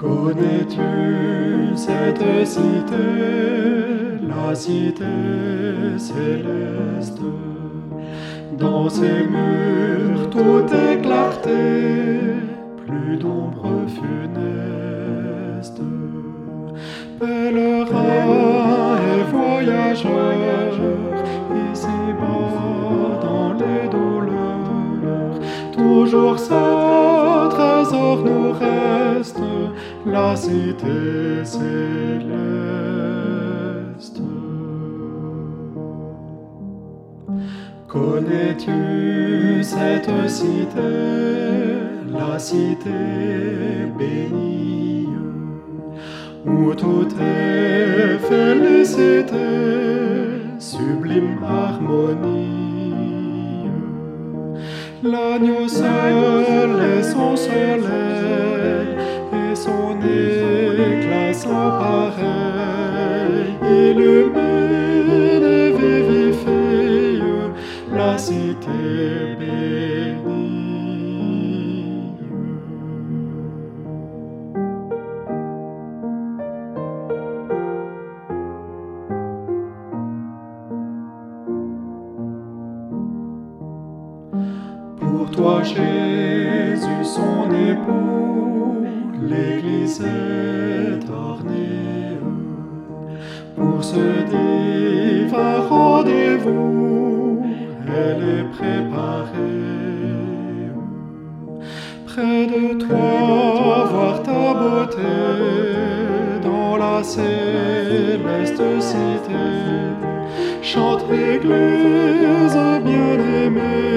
Connais-tu cette cité, la cité céleste. Dans ses murs, tout est clarté, plus d'ombre funeste. Pèlerin et voyageur, ici-bas dans les douleurs, toujours ça trésor nous reste la cité céleste. Connais-tu cette cité, la cité bénie, où tout est félicité, sublime harmonie? L'agneau seul et son soleil et son éclat sans pareil illumine et vivifie la cité bénie. Pour toi, Jésus, son époux, l'Église est ornée. Pour ce divin rendez-vous, elle est préparée. Près de toi, voir ta beauté dans la céleste cité. Chante l'Église bien-aimée,